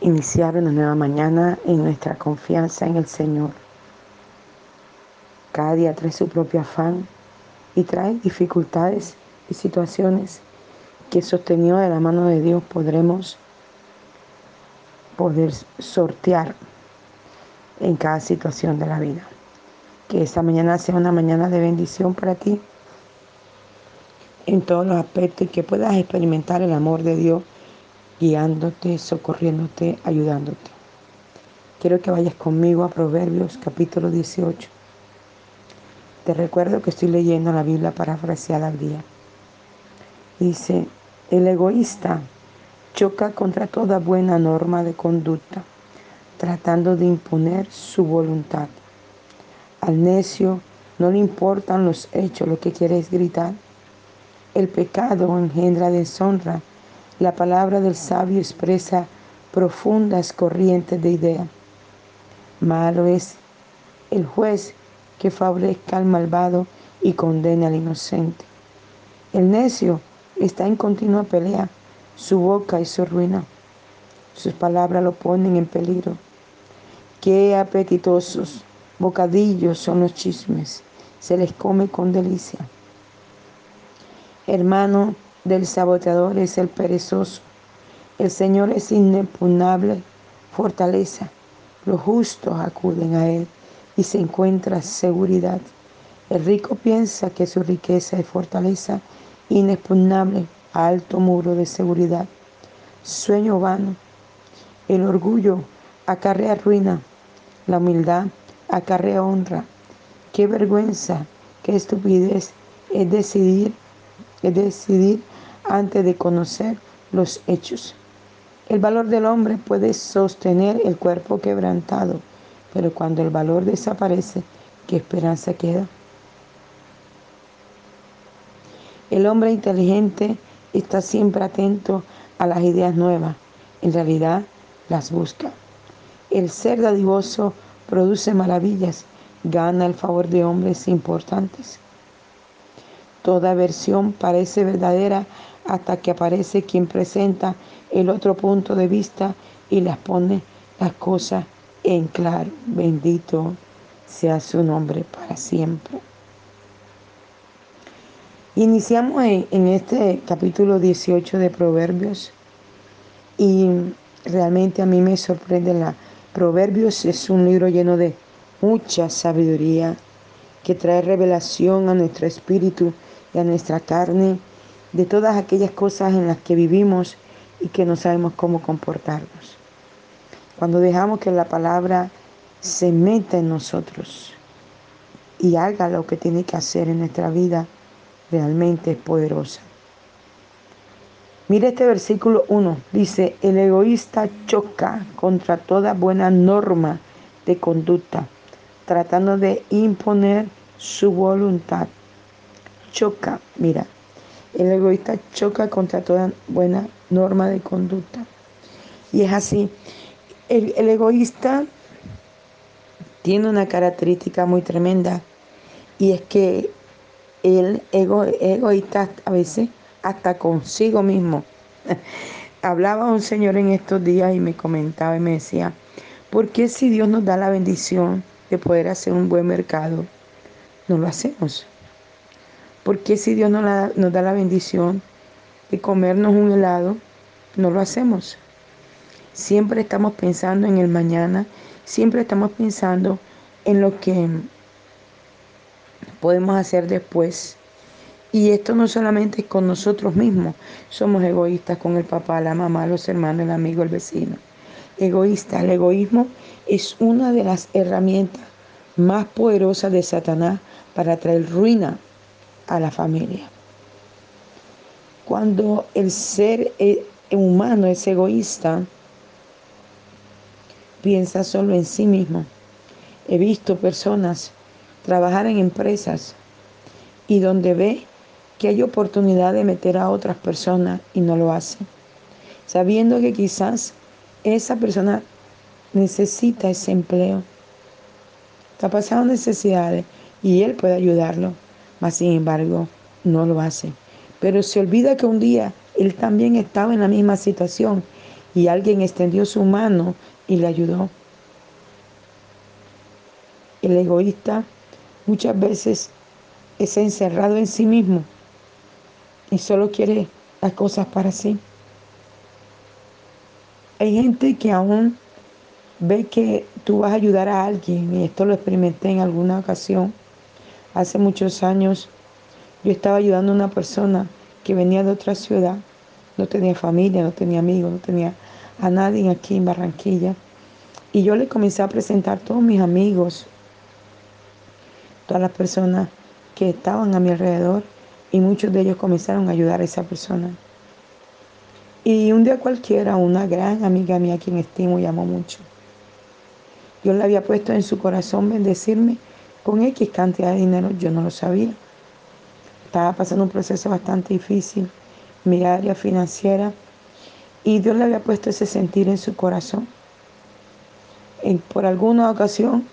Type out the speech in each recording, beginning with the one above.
iniciar una nueva mañana en nuestra confianza en el Señor. Cada día trae su propio afán y trae dificultades y situaciones que sostenido de la mano de Dios podremos poder sortear en cada situación de la vida. Que esta mañana sea una mañana de bendición para ti en todos los aspectos y que puedas experimentar el amor de Dios guiándote, socorriéndote, ayudándote. Quiero que vayas conmigo a Proverbios capítulo 18. Te recuerdo que estoy leyendo la Biblia parafraseada al día. Dice, el egoísta choca contra toda buena norma de conducta, tratando de imponer su voluntad. Al necio no le importan los hechos, lo que quiere es gritar. El pecado engendra deshonra la palabra del sabio expresa profundas corrientes de idea. Malo es el juez que favorezca al malvado y condena al inocente. El necio está en continua pelea, su boca y su ruina. Sus palabras lo ponen en peligro. Qué apetitosos bocadillos son los chismes, se les come con delicia. Hermano, del saboteador es el perezoso. El Señor es inexpugnable fortaleza. Los justos acuden a Él y se encuentra seguridad. El rico piensa que su riqueza es fortaleza inexpugnable, alto muro de seguridad. Sueño vano. El orgullo acarrea ruina. La humildad acarrea honra. Qué vergüenza, qué estupidez es decidir, es decidir antes de conocer los hechos. El valor del hombre puede sostener el cuerpo quebrantado, pero cuando el valor desaparece, ¿qué esperanza queda? El hombre inteligente está siempre atento a las ideas nuevas, en realidad las busca. El ser dadivoso produce maravillas, gana el favor de hombres importantes. Toda versión parece verdadera hasta que aparece quien presenta el otro punto de vista y las pone las cosas en claro. Bendito sea su nombre para siempre. Iniciamos en, este capítulo 18 de Proverbios y realmente a mí me sorprende la Proverbios es un libro lleno de mucha sabiduría que trae revelación a nuestro espíritu y a nuestra carne de todas aquellas cosas en las que vivimos y que no sabemos cómo comportarnos. Cuando dejamos que la palabra se meta en nosotros y haga lo que tiene que hacer en nuestra vida, realmente es poderosa. Mire este versículo 1, dice, el egoísta choca contra toda buena norma de conducta, tratando de imponer su voluntad. Choca, mira, el egoísta choca contra toda buena norma de conducta. Y es así. El, egoísta tiene una característica muy tremenda y es que el ego, egoísta a veces hasta consigo mismo. Hablaba un señor en estos días y me comentaba y me decía, ¿por qué si Dios nos da la bendición de poder hacer un buen mercado, no lo hacemos? ¿Por qué si Dios nos, da la bendición de comernos un helado, no lo hacemos? Siempre estamos pensando en el mañana, siempre estamos pensando en lo que podemos hacer después. Y esto no solamente es con nosotros mismos, somos egoístas con el papá, la mamá, los hermanos, el amigo, el vecino. Egoísta, el egoísmo es una de las herramientas más poderosas de Satanás para traer ruina a la familia. Cuando el ser eh, humano es egoísta, piensa solo en sí mismo. He visto personas trabajar en empresas y donde ve que hay oportunidad de meter a otras personas y no lo hace, sabiendo que quizás esa persona necesita ese empleo, está pasando necesidades y él puede ayudarlo mas sin embargo no lo hace. Pero se olvida que un día él también estaba en la misma situación y alguien extendió su mano y le ayudó. El egoísta muchas veces es encerrado en sí mismo y solo quiere las cosas para sí. Hay gente que aún ve que tú vas a ayudar a alguien, y esto lo experimenté en alguna ocasión. Hace muchos años yo estaba ayudando a una persona que venía de otra ciudad, no tenía familia, no tenía amigos, no tenía a nadie aquí en Barranquilla. Y yo le comencé a presentar todos mis amigos, todas las personas que estaban a mi alrededor, y muchos de ellos comenzaron a ayudar a esa persona. Y un día cualquiera, una gran amiga mía, quien estimo y amo mucho, Dios le había puesto en su corazón bendecirme con X cantidad de dinero, yo no lo sabía. Estaba pasando un proceso bastante difícil, mi área financiera, y Dios le había puesto ese sentir en su corazón. por alguna ocasión,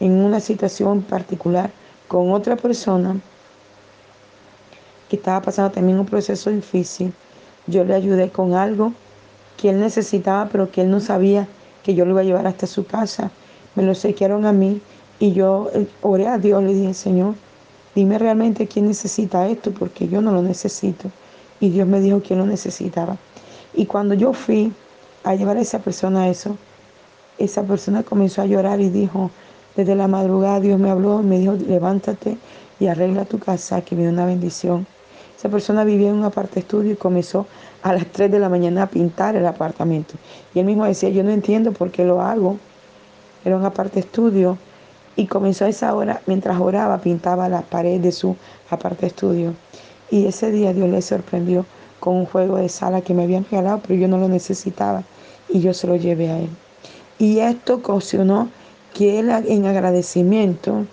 en una situación particular, con otra persona que estaba pasando también un proceso difícil, yo le ayudé con algo que él necesitaba, pero que él no sabía que yo lo iba a llevar hasta su casa. Me lo sequearon a mí y yo eh, oré a Dios, le dije, Señor, dime realmente quién necesita esto, porque yo no lo necesito. Y Dios me dijo quién lo necesitaba. Y cuando yo fui a llevar a esa persona a eso, esa persona comenzó a llorar y dijo, desde la madrugada Dios me habló me dijo, levántate y arregla tu casa, que viene una bendición. Esa persona vivía en un aparte estudio y comenzó a las 3 de la mañana a pintar el apartamento. Y él mismo decía, yo no entiendo por qué lo hago. Era un aparte estudio. Y comenzó a esa hora, mientras oraba, pintaba la pared de su aparte estudio. Y ese día Dios le sorprendió con un juego de sala que me habían regalado, pero yo no lo necesitaba. Y yo se lo llevé a él. Y esto ocasionó que él en agradecimiento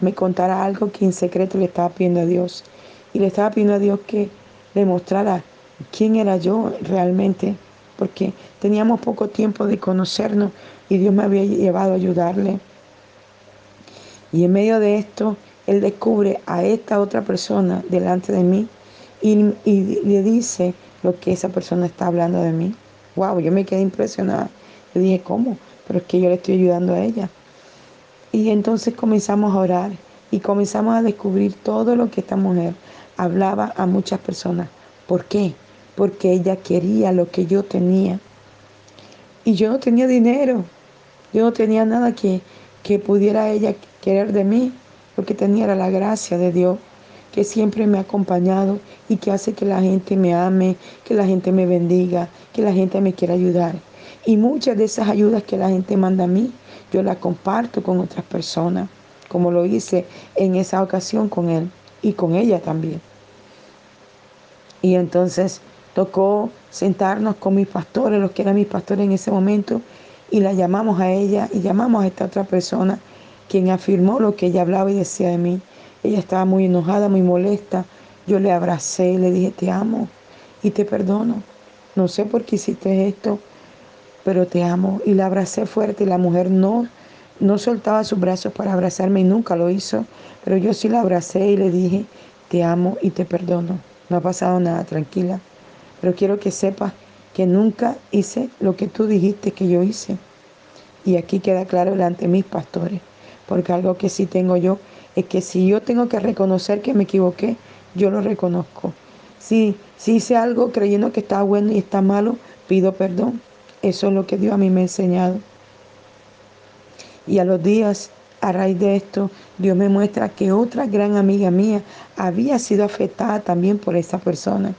me contara algo que en secreto le estaba pidiendo a Dios y le estaba pidiendo a Dios que le mostrara quién era yo realmente, porque teníamos poco tiempo de conocernos y Dios me había llevado a ayudarle. Y en medio de esto, Él descubre a esta otra persona delante de mí y, le dice lo que esa persona está hablando de mí. Wow, yo me quedé impresionada. Le dije, ¿cómo? Pero es que yo le estoy ayudando a ella. Y entonces comenzamos a orar y comenzamos a descubrir todo lo que esta mujer hablaba a muchas personas. ¿Por qué? Porque ella quería lo que yo tenía. Y yo no tenía dinero. Yo no tenía nada que, que pudiera ella querer de mí, porque tenía la gracia de Dios que siempre me ha acompañado y que hace que la gente me ame, que la gente me bendiga, que la gente me quiera ayudar. Y muchas de esas ayudas que la gente manda a mí, yo las comparto con otras personas, como lo hice en esa ocasión con él y con ella también. Y entonces tocó sentarnos con mis pastores, los que eran mis pastores en ese momento, y la llamamos a ella y llamamos a esta otra persona, quien afirmó lo que ella hablaba y decía de mí. Ella estaba muy enojada, muy molesta. Yo le abracé y le dije, te amo y te perdono. No sé por qué hiciste esto, pero te amo. Y la abracé fuerte y la mujer no no soltaba sus brazos para abrazarme y nunca lo hizo, pero yo sí la abracé y le dije, te amo y te perdono. No ha pasado nada, tranquila. Pero quiero que sepas que nunca hice lo que tú dijiste que yo hice. Y aquí queda claro delante de mis pastores, porque algo que sí tengo yo es que si yo tengo que reconocer que me equivoqué, yo lo reconozco. Si, si hice algo creyendo que está bueno y está malo, pido perdón. Eso es lo que Dios a mí me ha enseñado. Y a los días, a raíz de esto, Dios me muestra que otra gran amiga mía había sido afectada también por esa persona.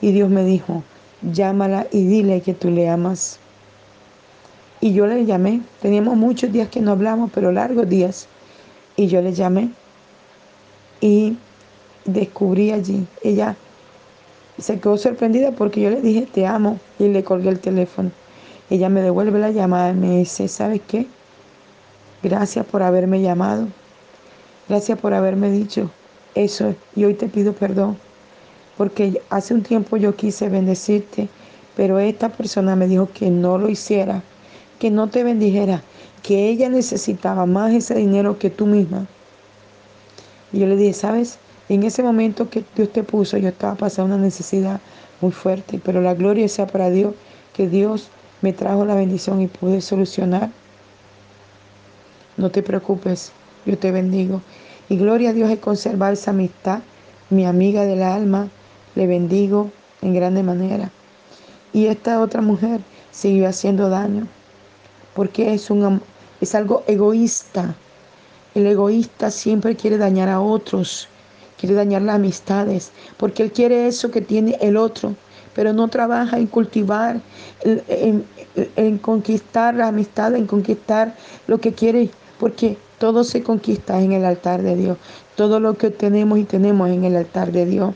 Y Dios me dijo, llámala y dile que tú le amas. Y yo le llamé. Teníamos muchos días que no hablamos, pero largos días. Y yo le llamé. Y descubrí allí. Ella se quedó sorprendida porque yo le dije, te amo. Y le colgué el teléfono. Ella me devuelve la llamada y me dice, ¿sabes qué? Gracias por haberme llamado. Gracias por haberme dicho eso. Y hoy te pido perdón. Porque hace un tiempo yo quise bendecirte, pero esta persona me dijo que no lo hiciera, que no te bendijera, que ella necesitaba más ese dinero que tú misma. Y yo le dije, ¿sabes? En ese momento que Dios te puso, yo estaba pasando una necesidad muy fuerte, pero la gloria sea para Dios que Dios me trajo la bendición y pude solucionar. No te preocupes, yo te bendigo. Y gloria a Dios he conservado esa amistad, mi amiga del alma, le bendigo en grande manera. Y esta otra mujer siguió haciendo daño, porque es, un, es algo egoísta. El egoísta siempre quiere dañar a otros, quiere dañar las amistades, porque él quiere eso que tiene el otro, pero no trabaja en cultivar, en, en conquistar la amistad, en conquistar lo que quiere, porque todo se conquista en el altar de Dios. Todo lo que tenemos y tenemos en el altar de Dios.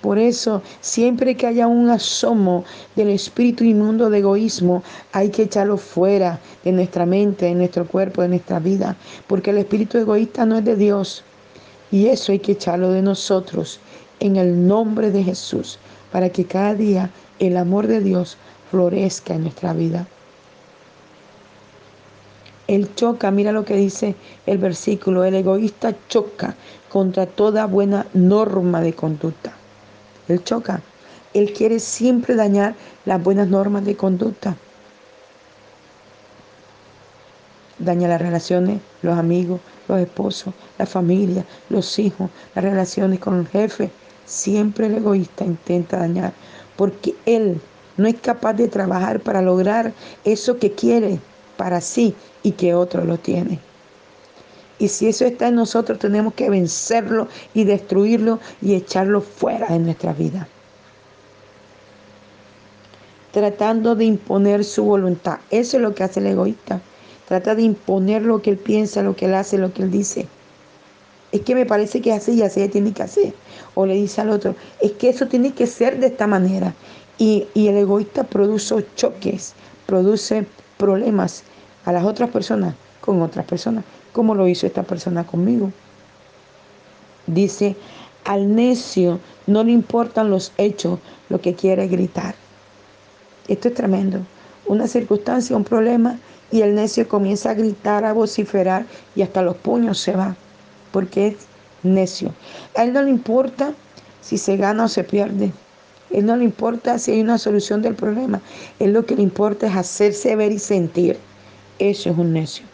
Por eso, siempre que haya un asomo del espíritu inmundo de egoísmo, hay que echarlo fuera de nuestra mente, de nuestro cuerpo, de nuestra vida. Porque el espíritu egoísta no es de Dios. Y eso hay que echarlo de nosotros en el nombre de Jesús, para que cada día el amor de Dios florezca en nuestra vida. Él choca, mira lo que dice el versículo, el egoísta choca contra toda buena norma de conducta. Él choca, él quiere siempre dañar las buenas normas de conducta. Daña las relaciones, los amigos, los esposos, la familia, los hijos, las relaciones con el jefe. Siempre el egoísta intenta dañar porque él no es capaz de trabajar para lograr eso que quiere para sí y que otro lo tiene. Y si eso está en nosotros, tenemos que vencerlo y destruirlo y echarlo fuera de nuestra vida. Tratando de imponer su voluntad. Eso es lo que hace el egoísta. Trata de imponer lo que él piensa, lo que él hace, lo que él dice. Es que me parece que así y así tiene que hacer. O le dice al otro, es que eso tiene que ser de esta manera. Y, y el egoísta produce choques, produce problemas a las otras personas con otras personas, como lo hizo esta persona conmigo. Dice, al necio no le importan los hechos, lo que quiere gritar. Esto es tremendo. Una circunstancia, un problema, y el necio comienza a gritar, a vociferar, y hasta los puños se va, porque es necio. A él no le importa si se gana o se pierde. A él no le importa si hay una solución del problema. Él lo que le importa es hacerse ver y sentir. Eso es un necio.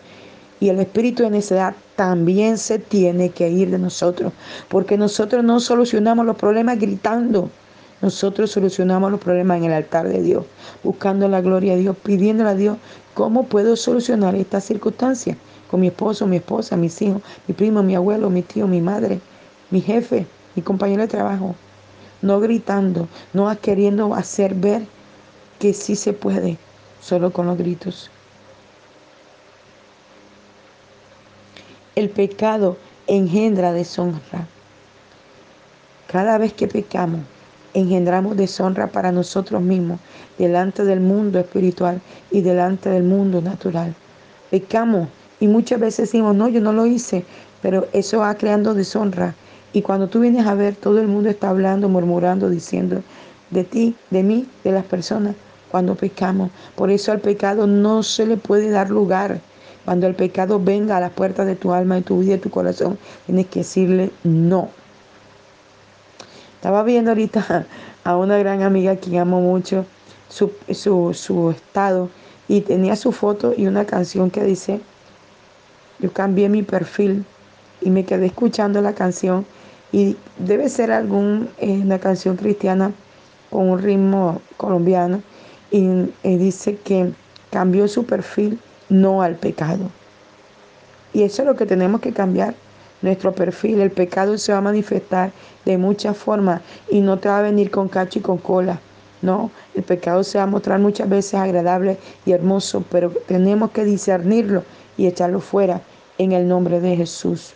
Y el espíritu de necedad también se tiene que ir de nosotros, porque nosotros no solucionamos los problemas gritando. Nosotros solucionamos los problemas en el altar de Dios, buscando la gloria de Dios, pidiéndole a Dios cómo puedo solucionar esta circunstancia con mi esposo, mi esposa, mis hijos, mi primo, mi abuelo, mi tío, mi madre, mi jefe, mi compañero de trabajo. No gritando, no queriendo hacer ver que sí se puede, solo con los gritos. El pecado engendra deshonra. Cada vez que pecamos, engendramos deshonra para nosotros mismos, delante del mundo espiritual y delante del mundo natural. Pecamos y muchas veces decimos, no, yo no lo hice, pero eso va creando deshonra. Y cuando tú vienes a ver, todo el mundo está hablando, murmurando, diciendo de ti, de mí, de las personas, cuando pecamos. Por eso al pecado no se le puede dar lugar. Cuando el pecado venga a las puertas de tu alma, de tu vida, de tu corazón, tienes que decirle no. Estaba viendo ahorita a una gran amiga que amo mucho su, su estado y tenía su foto y una canción que dice, yo cambié mi perfil y me quedé escuchando la canción y debe ser alguna eh, canción cristiana con un ritmo colombiano y dice que cambió su perfil no al pecado. Y eso es lo que tenemos que cambiar, nuestro perfil. El pecado se va a manifestar de muchas formas y no te va a venir con cacho y con cola. No, el pecado se va a mostrar muchas veces agradable y hermoso, pero tenemos que discernirlo y echarlo fuera en el nombre de Jesús.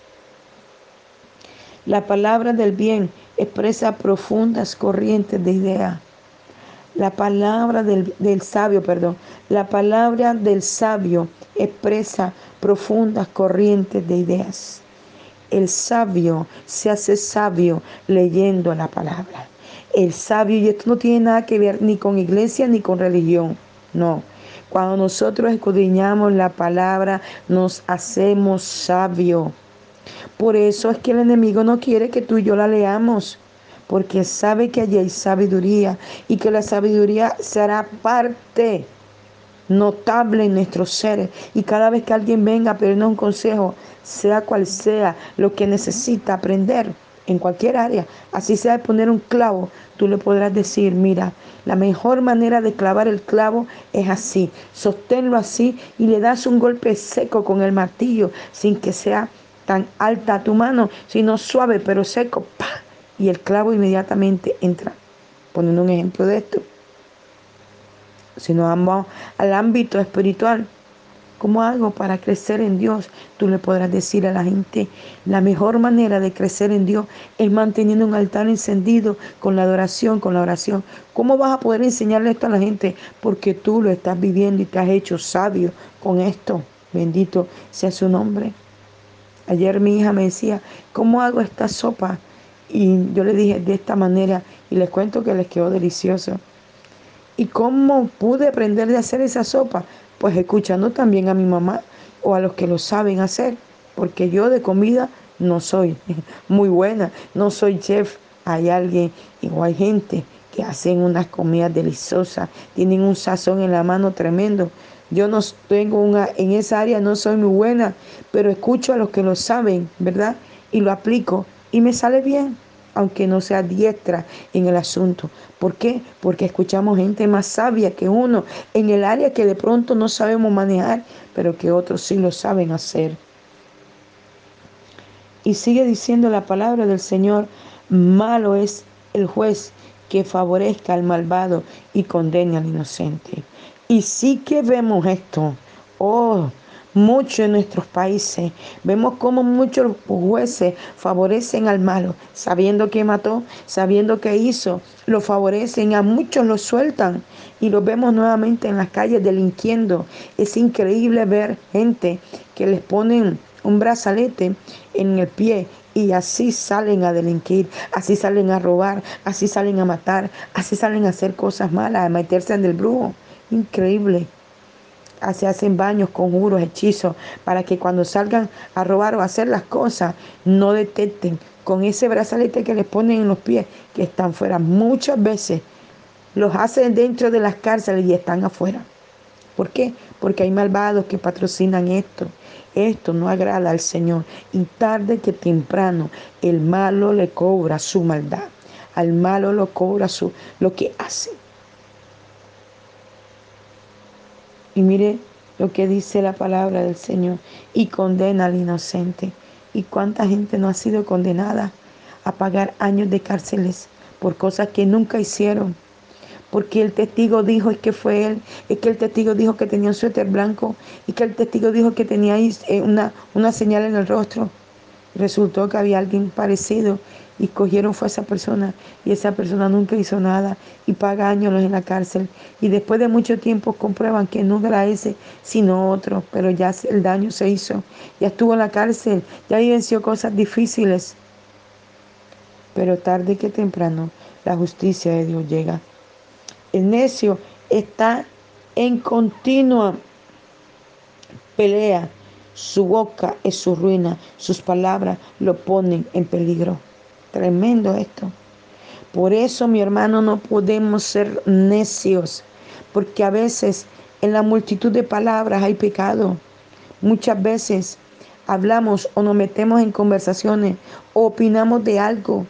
La palabra del bien expresa profundas corrientes de ideas la palabra del, sabio, perdón, la palabra del sabio expresa profundas corrientes de ideas. El sabio se hace sabio leyendo la palabra. El sabio, y esto no tiene nada que ver ni con iglesia ni con religión, no. Cuando nosotros escudriñamos la palabra, nos hacemos sabio. Por eso es que el enemigo no quiere que tú y yo la leamos porque sabe que allí hay sabiduría y que la sabiduría será parte notable en nuestros seres. Y cada vez que alguien venga a pedirnos un consejo, sea cual sea lo que necesita aprender en cualquier área, así sea de poner un clavo, tú le podrás decir, mira, la mejor manera de clavar el clavo es así, sosténlo así y le das un golpe seco con el martillo sin que sea tan alta tu mano, sino suave pero seco, y el clavo inmediatamente entra. Poniendo un ejemplo de esto. Si nos vamos al ámbito espiritual, ¿cómo hago para crecer en Dios? Tú le podrás decir a la gente, la mejor manera de crecer en Dios es manteniendo un altar encendido con la adoración, con la oración. ¿Cómo vas a poder enseñarle esto a la gente? Porque tú lo estás viviendo y te has hecho sabio con esto. Bendito sea su nombre. Ayer mi hija me decía, ¿cómo hago esta sopa? Y yo le dije de esta manera y les cuento que les quedó delicioso. ¿Y cómo pude aprender de hacer esa sopa? Pues escuchando también a mi mamá o a los que lo saben hacer, porque yo de comida no soy muy buena, no soy chef. Hay alguien o hay gente que hacen unas comidas deliciosas, tienen un sazón en la mano tremendo. Yo no tengo una, en esa área no soy muy buena, pero escucho a los que lo saben, ¿verdad? Y lo aplico y me sale bien, aunque no sea diestra en el asunto. ¿Por qué? Porque escuchamos gente más sabia que uno en el área que de pronto no sabemos manejar, pero que otros sí lo saben hacer. Y sigue diciendo la palabra del Señor, malo es el juez que favorezca al malvado y condene al inocente. Y sí que vemos esto. Oh, mucho en nuestros países. Vemos cómo muchos jueces favorecen al malo, sabiendo que mató, sabiendo que hizo, lo favorecen, a muchos lo sueltan y los vemos nuevamente en las calles delinquiendo. Es increíble ver gente que les ponen un brazalete en el pie y así salen a delinquir, así salen a robar, así salen a matar, así salen a hacer cosas malas, a meterse en el brujo. Increíble. Se hacen baños, conjuros, hechizos, para que cuando salgan a robar o a hacer las cosas, no detecten con ese brazalete que les ponen en los pies, que están fuera. Muchas veces los hacen dentro de las cárceles y están afuera. ¿Por qué? Porque hay malvados que patrocinan esto. Esto no agrada al Señor. Y tarde que temprano el malo le cobra su maldad. Al malo lo cobra su, lo que hace. Y mire lo que dice la palabra del Señor. Y condena al inocente. ¿Y cuánta gente no ha sido condenada a pagar años de cárceles por cosas que nunca hicieron? Porque el testigo dijo que fue él, es que el testigo dijo que tenía un suéter blanco y que el testigo dijo que tenía eh, una, una señal en el rostro. Resultó que había alguien parecido y cogieron fue a esa persona y esa persona nunca hizo nada y paga años en la cárcel y después de mucho tiempo comprueban que no era ese sino otro, pero ya el daño se hizo, ya estuvo en la cárcel, ya vivenció cosas difíciles, pero tarde que temprano la justicia de Dios llega. El necio está en continua pelea, su boca es su ruina, sus palabras lo ponen en peligro. Tremendo esto. Por eso, mi hermano, no podemos ser necios, porque a veces en la multitud de palabras hay pecado. Muchas veces hablamos o nos metemos en conversaciones o opinamos de algo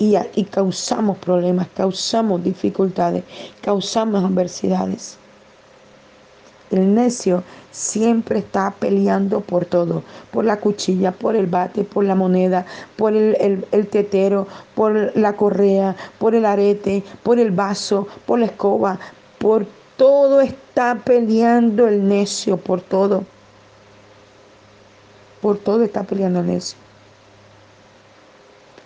y, y causamos problemas, causamos dificultades, causamos adversidades. El necio siempre está peleando por todo, por la cuchilla, por el bate, por la moneda, por el, tetero, por la correa, por el arete, por el vaso, por la escoba, por todo está peleando el necio, por todo. Por todo está peleando el necio.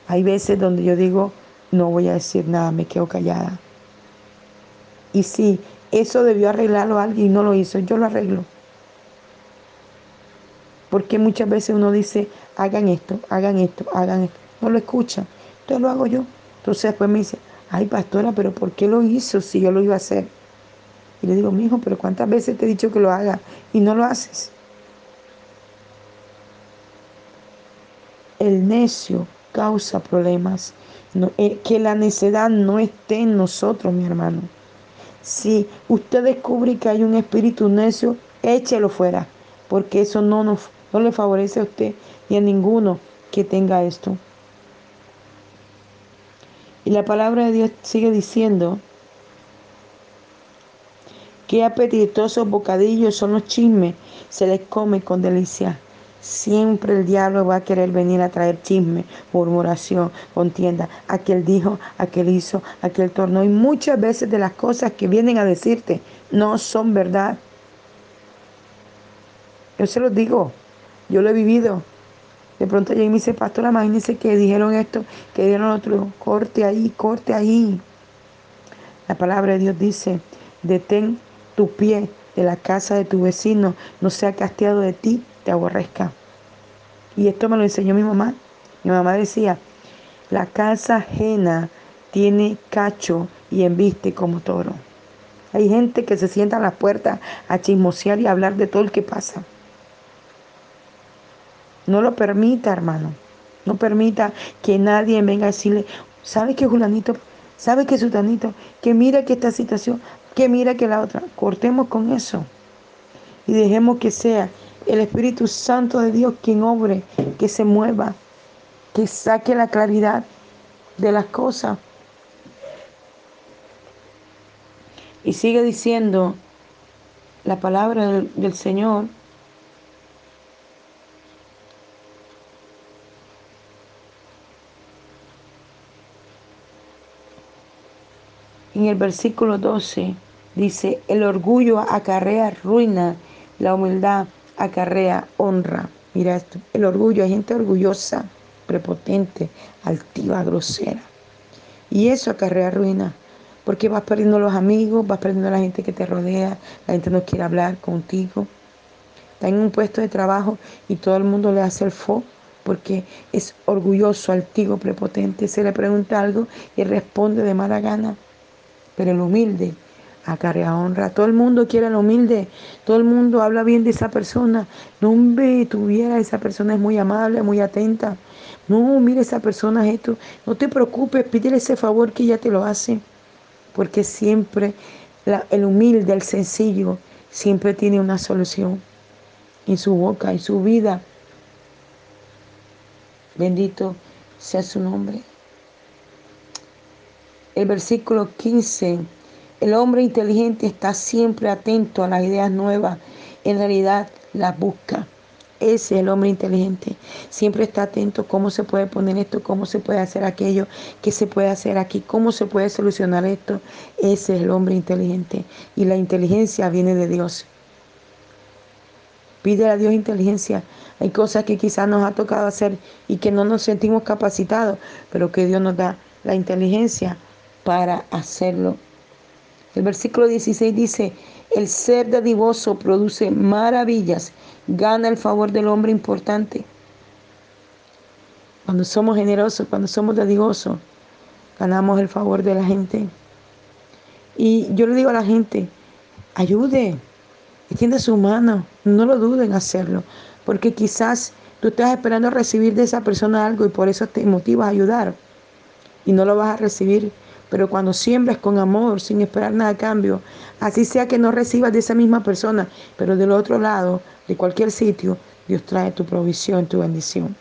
Hay veces donde yo digo, no voy a decir nada, me quedo callada. Y sí, eso debió arreglarlo alguien y no lo hizo. Yo lo arreglo. Porque muchas veces uno dice, hagan esto, hagan esto, hagan esto. No lo escuchan. Entonces lo hago yo. Entonces después me dice, ay pastora, pero ¿por qué lo hizo si yo lo iba a hacer? Y le digo, mi hijo, pero ¿cuántas veces te he dicho que lo haga y no lo haces? El necio causa problemas. Eh, que la necedad no esté en nosotros, mi hermano. Si usted descubre que hay un espíritu necio, échelo fuera, porque eso no, no le favorece a usted y a ninguno que tenga esto. Y la palabra de Dios sigue diciendo qué apetitosos bocadillos son los chismes, se les come con delicia. Siempre el diablo va a querer venir a traer chisme, murmuración, contienda. Aquel dijo, aquel hizo, aquel tornó. Y muchas veces de las cosas que vienen a decirte no son verdad. Yo se los digo, yo lo he vivido. De pronto llegué y me dice, pastora, imagínese que dijeron esto, que dijeron otro, corte ahí, corte ahí. La palabra de Dios dice, detén tu pie de la casa de tu vecino, no sea casteado de ti te aborrezca. Y esto me lo enseñó mi mamá. Mi mamá decía, la casa ajena tiene cacho y embiste como toro. Hay gente que se sienta a las puertas a chismosear y a hablar de todo el que pasa. No lo permita, hermano. No permita que nadie venga a decirle, ¿sabe que Julanito? ¿Sabe que Sutanito? Que mira que esta situación, que mira que la otra. Cortemos con eso y dejemos que sea el Espíritu Santo de Dios quien obre, que se mueva, que saque la claridad de las cosas. Y sigue diciendo la palabra del, del Señor. En el versículo 12 dice, el orgullo acarrea ruina, la humildad acarrea honra. Mira esto, el orgullo, hay gente orgullosa, prepotente, altiva, grosera. Y eso acarrea ruina, porque vas perdiendo los amigos, vas perdiendo la gente que te rodea, la gente no quiere hablar contigo. Está en un puesto de trabajo y todo el mundo le hace el fo porque es orgulloso, altivo, prepotente. Se le pregunta algo y responde de mala gana. Pero el humilde acarrea honra. Todo el mundo quiere lo humilde, todo el mundo habla bien de esa persona. No, ve, tuviera, esa persona es muy amable, muy atenta. No, mire, esa persona es esto. No te preocupes, pídele ese favor que ella te lo hace. Porque siempre el humilde, el sencillo, siempre tiene una solución en su boca, en su vida. Bendito sea su nombre. El versículo 15 el hombre inteligente está siempre atento a las ideas nuevas, en realidad las busca. Ese es el hombre inteligente. Siempre está atento cómo se puede poner esto, cómo se puede hacer aquello, qué se puede hacer aquí, cómo se puede solucionar esto. Ese es el hombre inteligente. Y la inteligencia viene de Dios. Pide a Dios inteligencia. Hay cosas que quizás nos ha tocado hacer y que no nos sentimos capacitados, pero que Dios nos da la inteligencia para hacerlo el versículo 16 dice, el ser dadivoso produce maravillas, gana el favor del hombre importante. Cuando somos generosos, cuando somos dadivosos, ganamos el favor de la gente. Y yo le digo a la gente, ayude, extienda su mano, no lo duden en hacerlo, porque quizás tú estás esperando recibir de esa persona algo y por eso te motivas a ayudar y no lo vas a recibir pero cuando siembras con amor, sin esperar nada a cambio, así sea que no recibas de esa misma persona, pero del otro lado, de cualquier sitio, Dios trae tu provisión, tu bendición.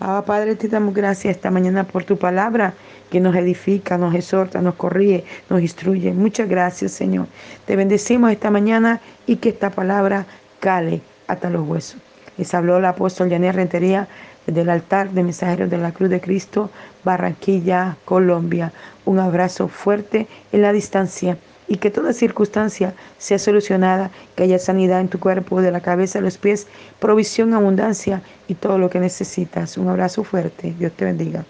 Ah, Padre, te damos gracias esta mañana por tu palabra que nos edifica, nos exhorta, nos corrige, nos instruye. Muchas gracias, Señor. Te bendecimos esta mañana y que esta palabra cale hasta los huesos. Les habló el apóstol Yané Rentería del altar de mensajeros de la Cruz de Cristo, Barranquilla, Colombia. Un abrazo fuerte en la distancia y que toda circunstancia sea solucionada, que haya sanidad en tu cuerpo, de la cabeza a los pies, provisión, abundancia y todo lo que necesitas. Un abrazo fuerte. Dios te bendiga.